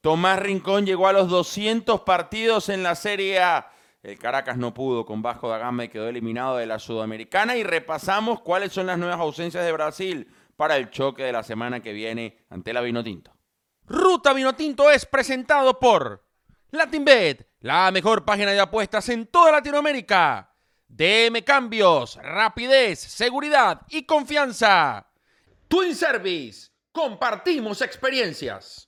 Tomás Rincón llegó a los 200 partidos en la Serie A. El Caracas no pudo con Vasco da Gama y quedó eliminado de la Sudamericana. Y repasamos cuáles son las nuevas ausencias de Brasil para el choque de la semana que viene ante la Vinotinto. Ruta Vinotinto es presentado por LatinBet, la mejor página de apuestas en toda Latinoamérica. DM Cambios, rapidez, seguridad y confianza. Twin Service, compartimos experiencias.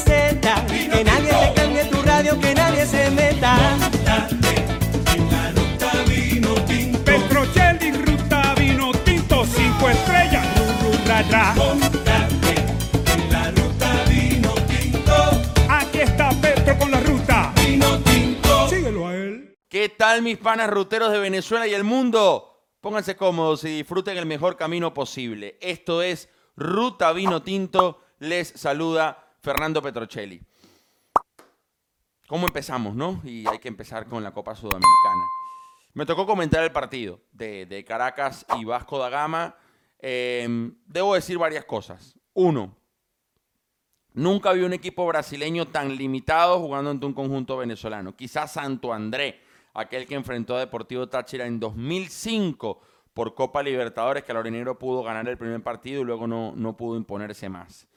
que nadie te cambie tu radio, que nadie se meta. en la ruta vino tinto. Petrocelli, ruta vino tinto, cinco estrellas, ru, ru, ra, ra. Montate en la ruta vino tinto. Aquí está Petro con la ruta. Vino tinto. Síguelo a él. ¿Qué tal mis panas ruteros de Venezuela y el mundo? Pónganse cómodos y disfruten el mejor camino posible. Esto es Ruta Vino Tinto. Les saluda Fernando Petrocelli. ¿Cómo empezamos, no? Y hay que empezar con la Copa Sudamericana. Me tocó comentar el partido de, Caracas y Vasco da Gama. Eh, debo decir varias cosas. Uno, nunca vi un equipo brasileño tan limitado jugando ante un conjunto venezolano. Quizás Santo André, aquel que enfrentó a Deportivo Táchira en 2005 por Copa Libertadores, que el Orinegro pudo ganar el primer partido y luego no, no pudo imponerse más.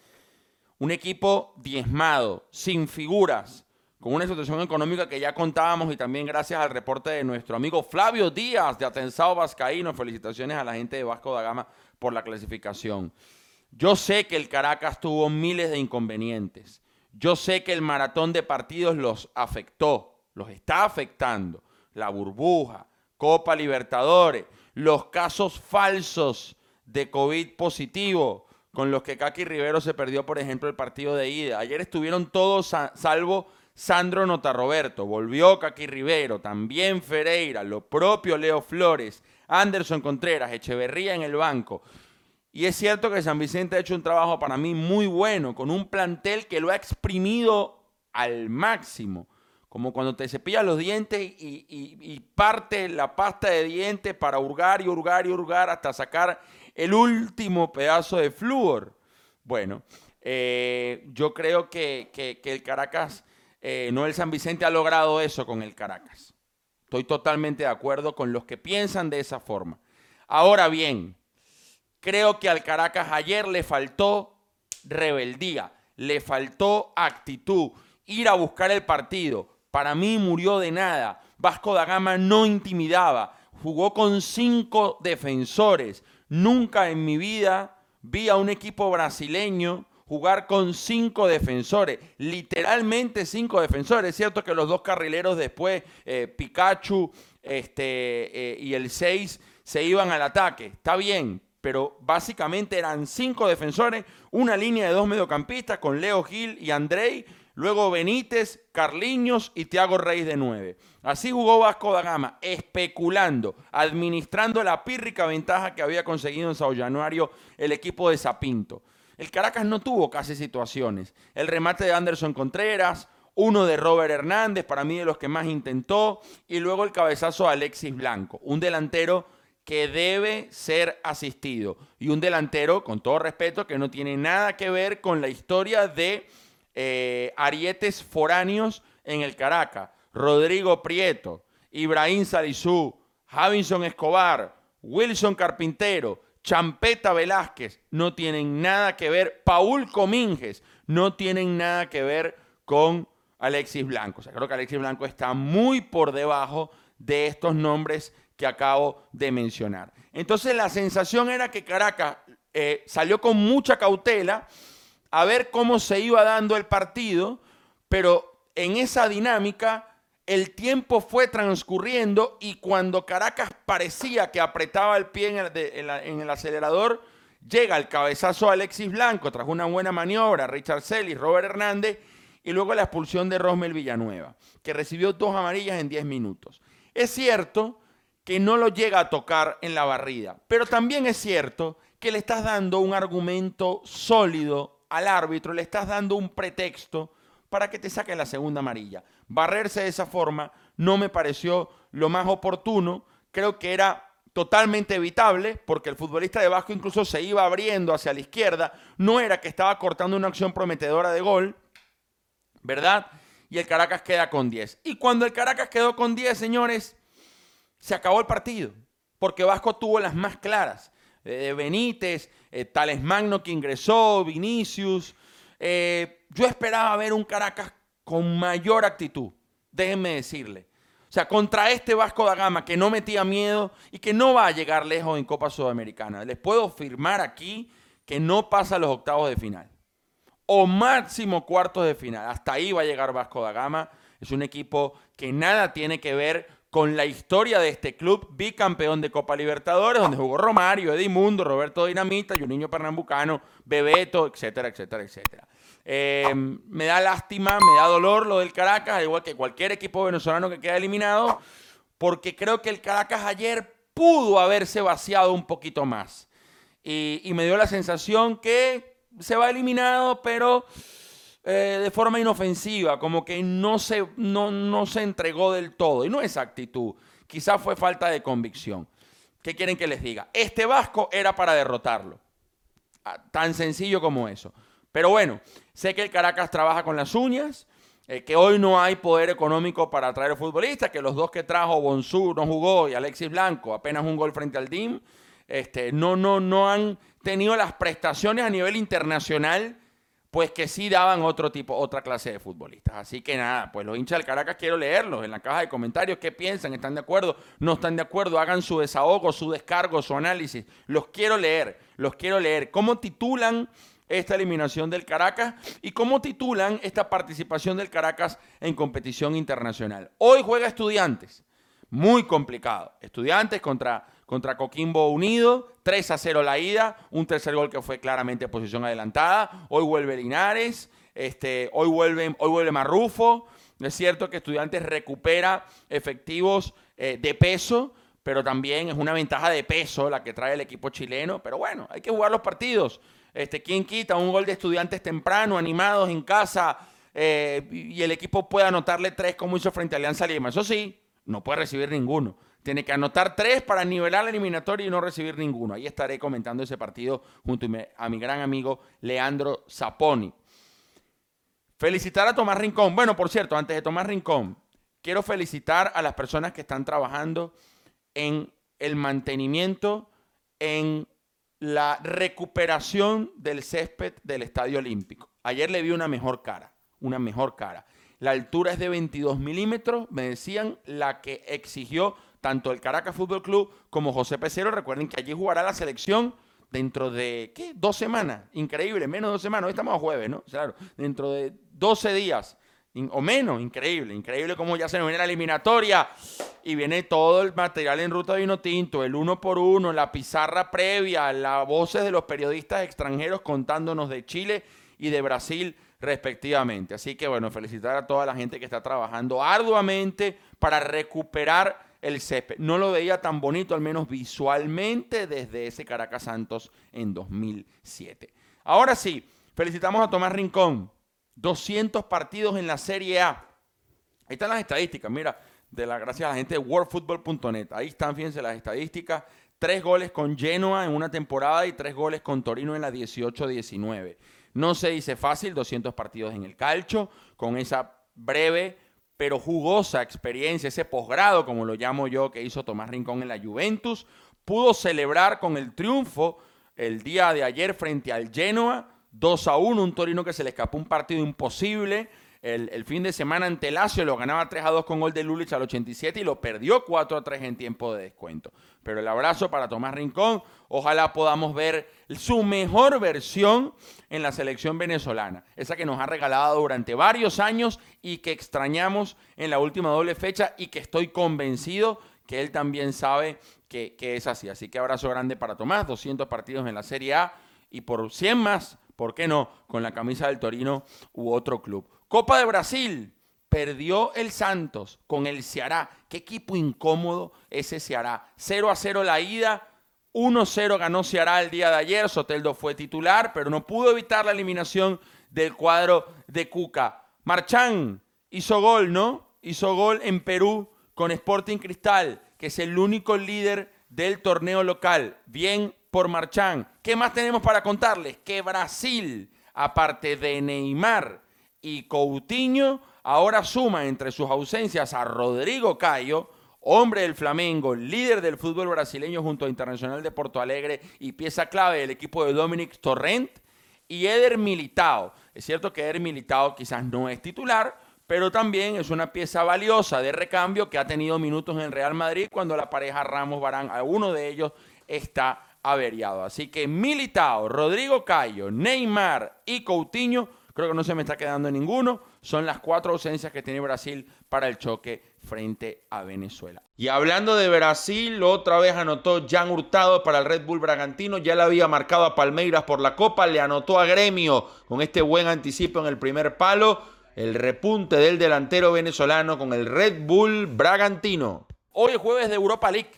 Un equipo diezmado, sin figuras, con una situación económica que ya contábamos y también gracias al reporte de nuestro amigo Flavio Díaz de Atensado Vascaíno. Felicitaciones a la gente de Vasco da Gama por la clasificación. Yo sé que el Caracas tuvo miles de inconvenientes. Yo sé que el maratón de partidos los afectó, los está afectando. La burbuja, Copa Libertadores, los casos falsos de COVID positivo con los que Kaki Rivero se perdió, por ejemplo, el partido de ida. Ayer estuvieron todos sa- salvo Sandro Notarroberto, volvió Kaki Rivero, también Ferreira, lo propio Leo Flores, Anderson Contreras, Echeverría en el banco. Y es cierto que San Vicente ha hecho un trabajo para mí muy bueno, con un plantel que lo ha exprimido al máximo. Como cuando te cepillas los dientes y, parte la pasta de dientes para hurgar y hurgar y hurgar hasta sacar el último pedazo de flúor. Bueno, eh, yo creo que- que el Caracas, eh, no el San Vicente, ha logrado eso con el Caracas. Estoy totalmente de acuerdo con los que piensan de esa forma. Ahora bien, creo que al Caracas ayer le faltó rebeldía, le faltó actitud, ir a buscar el partido. Para mí murió de nada. Vasco da Gama no intimidaba, jugó con cinco defensores. Nunca en mi vida vi a un equipo brasileño jugar con cinco defensores, literalmente cinco defensores. Es cierto que los dos carrileros después, eh, Pikachu este, eh, y el 6, se iban al ataque. Está bien, pero básicamente eran cinco defensores, una línea de dos mediocampistas con Leo Gil y Andrei, luego Benítez, Carliños y Thiago Reis de nueve. Así jugó Vasco da Gama, especulando, administrando la pírrica ventaja que había conseguido en Sao Januario el equipo de Zapinto. El Caracas no tuvo casi situaciones. El remate de Anderson Contreras, uno de Robert Hernández, para mí de los que más intentó, y luego el cabezazo de Alexis Blanco, un delantero que debe ser asistido. Y un delantero, con todo respeto, que no tiene nada que ver con la historia de eh, arietes foráneos en el Caracas. Rodrigo Prieto, Ibrahim Salizú, Javinson Escobar, Wilson Carpintero, Champeta Velázquez, no tienen nada que ver. Paul Cominges, no tienen nada que ver con Alexis Blanco. O sea, creo que Alexis Blanco está muy por debajo de estos nombres que acabo de mencionar. Entonces la sensación era que Caracas eh, salió con mucha cautela a ver cómo se iba dando el partido, pero en esa dinámica el tiempo fue transcurriendo y cuando Caracas parecía que apretaba el pie en el, acelerador, llega el cabezazo de Alexis Blanco tras una buena maniobra, Richard Celis, Robert Hernández y luego la expulsión de Rosmel Villanueva, que recibió dos amarillas en 10 minutos. Es cierto que no lo llega a tocar en la barrida, pero también es cierto que le estás dando un argumento sólido al árbitro, le estás dando un pretexto para que te saque la segunda amarilla. Barrerse de esa forma no me pareció lo más oportuno, creo que era totalmente evitable, porque el futbolista de Vasco incluso se iba abriendo hacia la izquierda, no era que estaba cortando una acción prometedora de gol, ¿verdad? Y el Caracas queda con 10. Y cuando el Caracas quedó con 10, señores, se acabó el partido, porque Vasco tuvo las más claras. Eh, Benítez, eh, Tales Magno que ingresó, Vinicius. Eh, yo esperaba ver un Caracas con mayor actitud, déjenme decirle. O sea, contra este Vasco da Gama que no metía miedo y que no va a llegar lejos en Copa Sudamericana. Les puedo afirmar aquí que no pasa a los octavos de final. O máximo cuartos de final. Hasta ahí va a llegar Vasco da Gama. Es un equipo que nada tiene que ver con la historia de este club, bicampeón de Copa Libertadores, donde jugó Romario, Edimundo, Roberto Dinamita, Juninho Pernambucano, Bebeto, etcétera, etcétera, etcétera. Eh, me da lástima, me da dolor lo del Caracas, al igual que cualquier equipo venezolano que queda eliminado, porque creo que el Caracas ayer pudo haberse vaciado un poquito más. Y, me dio la sensación que se va eliminado, pero eh, de forma inofensiva, como que no se, no, no se entregó del todo. Y no es actitud, quizás fue falta de convicción. ¿Qué quieren que les diga? Este Vasco era para derrotarlo. Ah, Tan sencillo como eso. Pero bueno, sé que el Caracas trabaja con las uñas, eh, que hoy no hay poder económico para traer futbolistas, que los dos que trajo, Bonsu no jugó y Alexis Blanco, apenas un gol frente al team, este, no, no, no han tenido las prestaciones a nivel internacional pues que sí daban otro tipo, otra clase de futbolistas. Así que nada, pues los hinchas del Caracas quiero leerlos en la caja de comentarios. ¿Qué piensan? ¿Están de acuerdo? ¿No están de acuerdo? Hagan su desahogo, su descargo, su análisis. Los quiero leer, los quiero leer. ¿Cómo titulan esta eliminación del Caracas y cómo titulan esta participación del Caracas en competición internacional? Hoy juega estudiantes. Muy complicado. Estudiantes contra contra Coquimbo Unido, 3 a 0 la ida, un tercer gol que fue claramente posición adelantada. Hoy vuelve Linares, este, hoy, vuelve, hoy vuelve Marrufo. Es cierto que Estudiantes recupera efectivos eh, de peso, pero también es una ventaja de peso la que trae el equipo chileno. Pero bueno, hay que jugar los partidos. Este, ¿Quién quita un gol de Estudiantes temprano, animados en casa, eh, y el equipo puede anotarle tres como hizo frente a Alianza Lima? Eso sí, no puede recibir ninguno. Tiene que anotar tres para nivelar la eliminatoria y no recibir ninguno. Ahí estaré comentando ese partido junto a mi gran amigo Leandro Zaponi. Felicitar a Tomás Rincón. Bueno, por cierto, antes de Tomás Rincón, quiero felicitar a las personas que están trabajando en el mantenimiento, en la recuperación del césped del Estadio Olímpico. Ayer le vi una mejor cara, una mejor cara. La altura es de 22 milímetros, me decían, la que exigió tanto el Caracas Fútbol Club como José Pecero. Recuerden que allí jugará la selección dentro de, ¿qué? Dos semanas. Increíble, menos de dos semanas. Hoy estamos a jueves, ¿no? Claro, dentro de 12 días o menos. Increíble, increíble cómo ya se nos viene la eliminatoria y viene todo el material en ruta de vino tinto, el uno por uno, la pizarra previa, las voces de los periodistas extranjeros contándonos de Chile y de Brasil respectivamente. Así que bueno, felicitar a toda la gente que está trabajando arduamente para recuperar el césped. No lo veía tan bonito, al menos visualmente, desde ese Caracas Santos en 2007. Ahora sí, felicitamos a Tomás Rincón. 200 partidos en la Serie A. Ahí están las estadísticas, mira, de la gracias a la gente de worldfootball.net. Ahí están, fíjense las estadísticas. Tres goles con Genoa en una temporada y tres goles con Torino en la 18-19. No se dice fácil, 200 partidos en el calcho, con esa breve pero jugosa experiencia, ese posgrado, como lo llamo yo, que hizo Tomás Rincón en la Juventus, pudo celebrar con el triunfo el día de ayer frente al Genoa, 2 a 1, un Torino que se le escapó un partido imposible. El, fin de semana ante Lazio lo ganaba 3 a 2 con gol de Lulich al 87 y lo perdió 4 a 3 en tiempo de descuento. Pero el abrazo para Tomás Rincón. Ojalá podamos ver su mejor versión en la selección venezolana. Esa que nos ha regalado durante varios años y que extrañamos en la última doble fecha y que estoy convencido que él también sabe que, que es así. Así que abrazo grande para Tomás. 200 partidos en la Serie A y por 100 más, ¿por qué no? Con la camisa del Torino u otro club. Copa de Brasil. perdió el Santos con el Ceará. Qué equipo incómodo ese Ceará. 0 a 0 la ida. 1-0 ganó Ceará el día de ayer. Soteldo fue titular, pero no pudo evitar la eliminación del cuadro de Cuca. Marchán hizo gol, ¿no? Hizo gol en Perú con Sporting Cristal, que es el único líder del torneo local. Bien por Marchán. ¿Qué más tenemos para contarles? Que Brasil, aparte de Neymar y Coutinho, ahora suma entre sus ausencias a Rodrigo Cayo, hombre del Flamengo, líder del fútbol brasileño junto a Internacional de Porto Alegre y pieza clave del equipo de Dominic Torrent, y Eder Militao. Es cierto que Eder Militao quizás no es titular, pero también es una pieza valiosa de recambio que ha tenido minutos en Real Madrid cuando la pareja Ramos Barán, alguno de ellos está averiado. Así que Militao, Rodrigo Cayo, Neymar y Coutinho, creo que no se me está quedando ninguno, son las cuatro ausencias que tiene Brasil para el choque frente a Venezuela. Y hablando de Brasil, otra vez anotó Jan Hurtado para el Red Bull Bragantino, ya le había marcado a Palmeiras por la Copa, le anotó a Gremio con este buen anticipo en el primer palo, el repunte del delantero venezolano con el Red Bull Bragantino. Hoy es jueves de Europa League,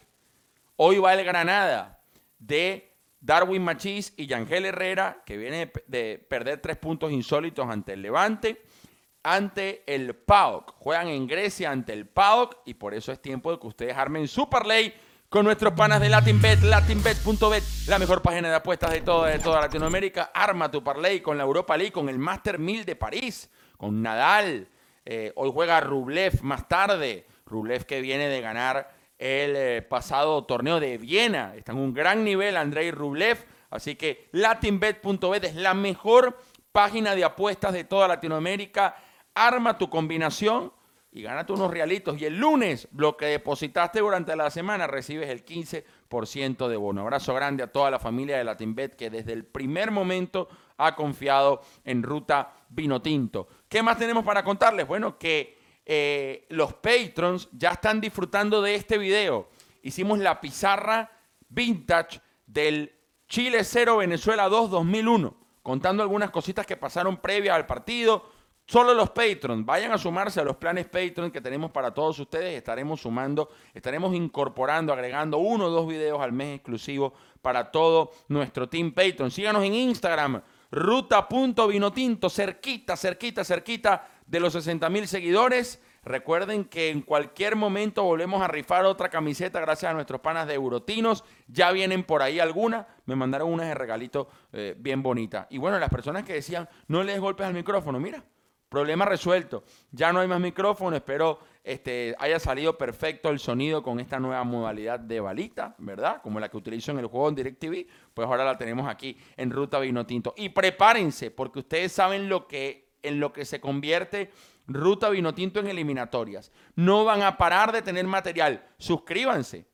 hoy va el Granada de Darwin Machís y Yangel Herrera, que viene de perder tres puntos insólitos ante el Levante ante el PAOK. Juegan en Grecia ante el PAOK y por eso es tiempo de que ustedes armen su parlay con nuestros panas de LatinBet, latinbet.bet, la mejor página de apuestas de toda, de toda Latinoamérica. Arma tu parlay con la Europa League, con el Master 1000 de París, con Nadal. Eh, hoy juega Rublev más tarde. Rublev que viene de ganar el eh, pasado torneo de Viena. Está en un gran nivel Andrei Rublev. Así que latinbet.bet es la mejor página de apuestas de toda Latinoamérica arma tu combinación y gánate unos realitos. Y el lunes, lo que depositaste durante la semana, recibes el 15% de bono. Abrazo grande a toda la familia de LatinBet que desde el primer momento ha confiado en Ruta Vino Tinto. ¿Qué más tenemos para contarles? Bueno, que eh, los patrons ya están disfrutando de este video. Hicimos la pizarra vintage del Chile 0 Venezuela 2 2001, contando algunas cositas que pasaron previas al partido Solo los Patreon, vayan a sumarse a los planes Patreon que tenemos para todos ustedes. Estaremos sumando, estaremos incorporando, agregando uno o dos videos al mes exclusivo para todo nuestro team Patreon. Síganos en Instagram, ruta.vinotinto, cerquita, cerquita, cerquita de los 60 mil seguidores. Recuerden que en cualquier momento volvemos a rifar otra camiseta gracias a nuestros panas de Eurotinos. Ya vienen por ahí algunas. Me mandaron unas de regalito eh, bien bonitas. Y bueno, las personas que decían, no les golpes al micrófono, mira, Problema resuelto. Ya no hay más micrófono. Espero este, haya salido perfecto el sonido con esta nueva modalidad de balita, ¿verdad? Como la que utilizo en el juego en DirecTV. Pues ahora la tenemos aquí en Ruta Vino Tinto. Y prepárense, porque ustedes saben lo que, en lo que se convierte Ruta Vino Tinto en eliminatorias. No van a parar de tener material. Suscríbanse.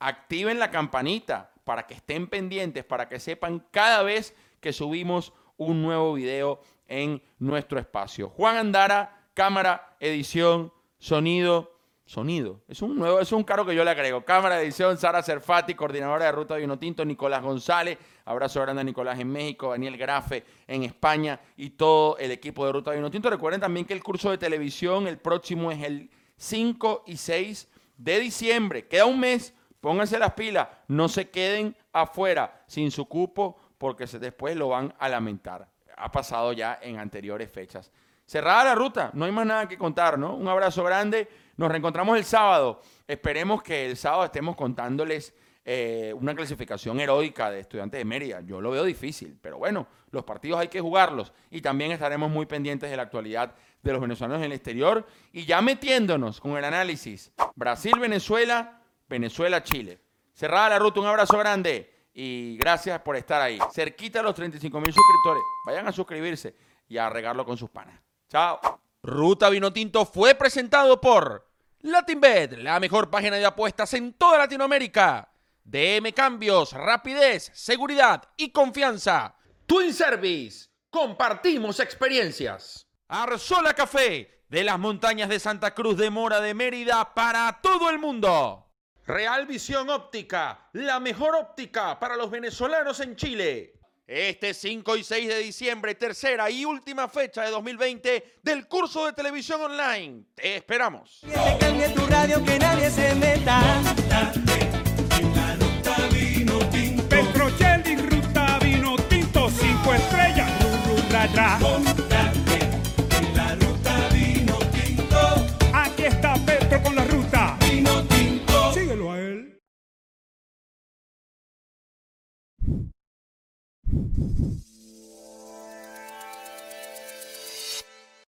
Activen la campanita para que estén pendientes, para que sepan cada vez que subimos un nuevo video en nuestro espacio. Juan Andara, cámara, edición, sonido. Sonido. Es un nuevo, es un cargo que yo le agrego. Cámara, edición, Sara Cerfati, coordinadora de Ruta Vino Tinto, Nicolás González, abrazo grande a Nicolás en México, Daniel Grafe en España y todo el equipo de Ruta Vino Tinto. Recuerden también que el curso de televisión, el próximo es el 5 y 6 de diciembre. Queda un mes, pónganse las pilas, no se queden afuera sin su cupo porque después lo van a lamentar ha pasado ya en anteriores fechas. Cerrada la ruta, no hay más nada que contar, ¿no? Un abrazo grande, nos reencontramos el sábado. Esperemos que el sábado estemos contándoles eh, una clasificación heroica de estudiantes de Mérida. Yo lo veo difícil, pero bueno, los partidos hay que jugarlos y también estaremos muy pendientes de la actualidad de los venezolanos en el exterior y ya metiéndonos con el análisis Brasil-Venezuela, Venezuela-Chile. Cerrada la ruta, un abrazo grande. Y gracias por estar ahí. Cerquita de los 35 mil suscriptores. Vayan a suscribirse y a regarlo con sus panas. Chao. Ruta Vinotinto fue presentado por LatinBet, la mejor página de apuestas en toda Latinoamérica. DM Cambios, rapidez, seguridad y confianza. Twin Service, compartimos experiencias. Arzola Café, de las montañas de Santa Cruz de Mora de Mérida para todo el mundo. Real Visión Óptica, la mejor óptica para los venezolanos en Chile. Este 5 y 6 de diciembre, tercera y última fecha de 2020 del curso de televisión online. Te esperamos. Que cambie tu radio, que nadie se meta. Vino tinto. Petrocelli, ruta vino tinto, cinco estrellas. Ru,